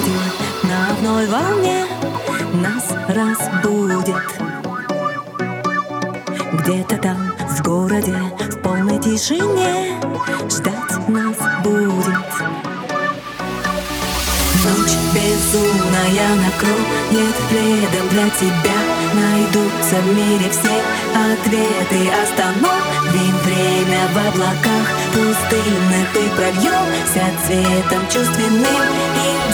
радио. На одной волне нас разбудит. Где-то там, в городе, в полной тишине Ждать нас будет. Ночь безумная накроет пледом для тебя. Найдутся в мире все ответы. Остановим время в облаках пустынных И пробьемся цветом чувственным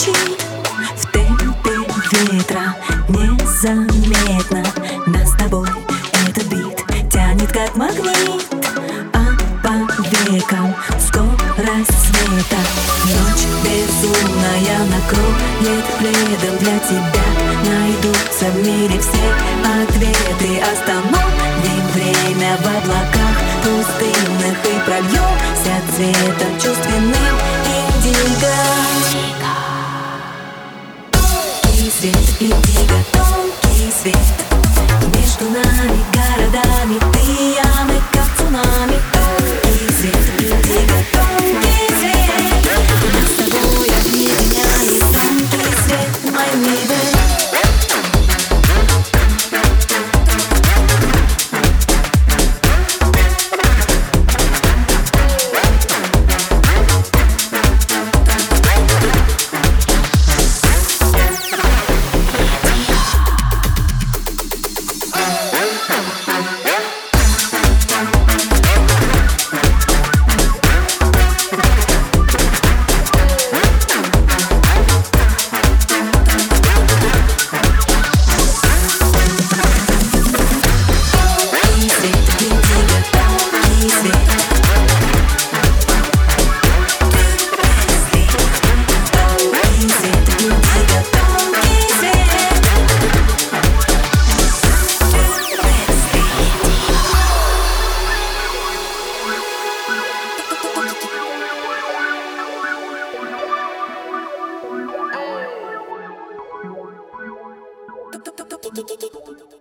звучит В темпе ветра Незаметно. Нас с тобой этот бит Тянет как магнит. А по векам скорость света. Ночь безумная накроет пледом для тебя. Найдутся в мире все ответы. Остановим время в облаках пустынных И пробьемся цветом чувственным индиго Тонкий свет, индиго, тонкий свет Между нами городами ты и я, мы как どどどど。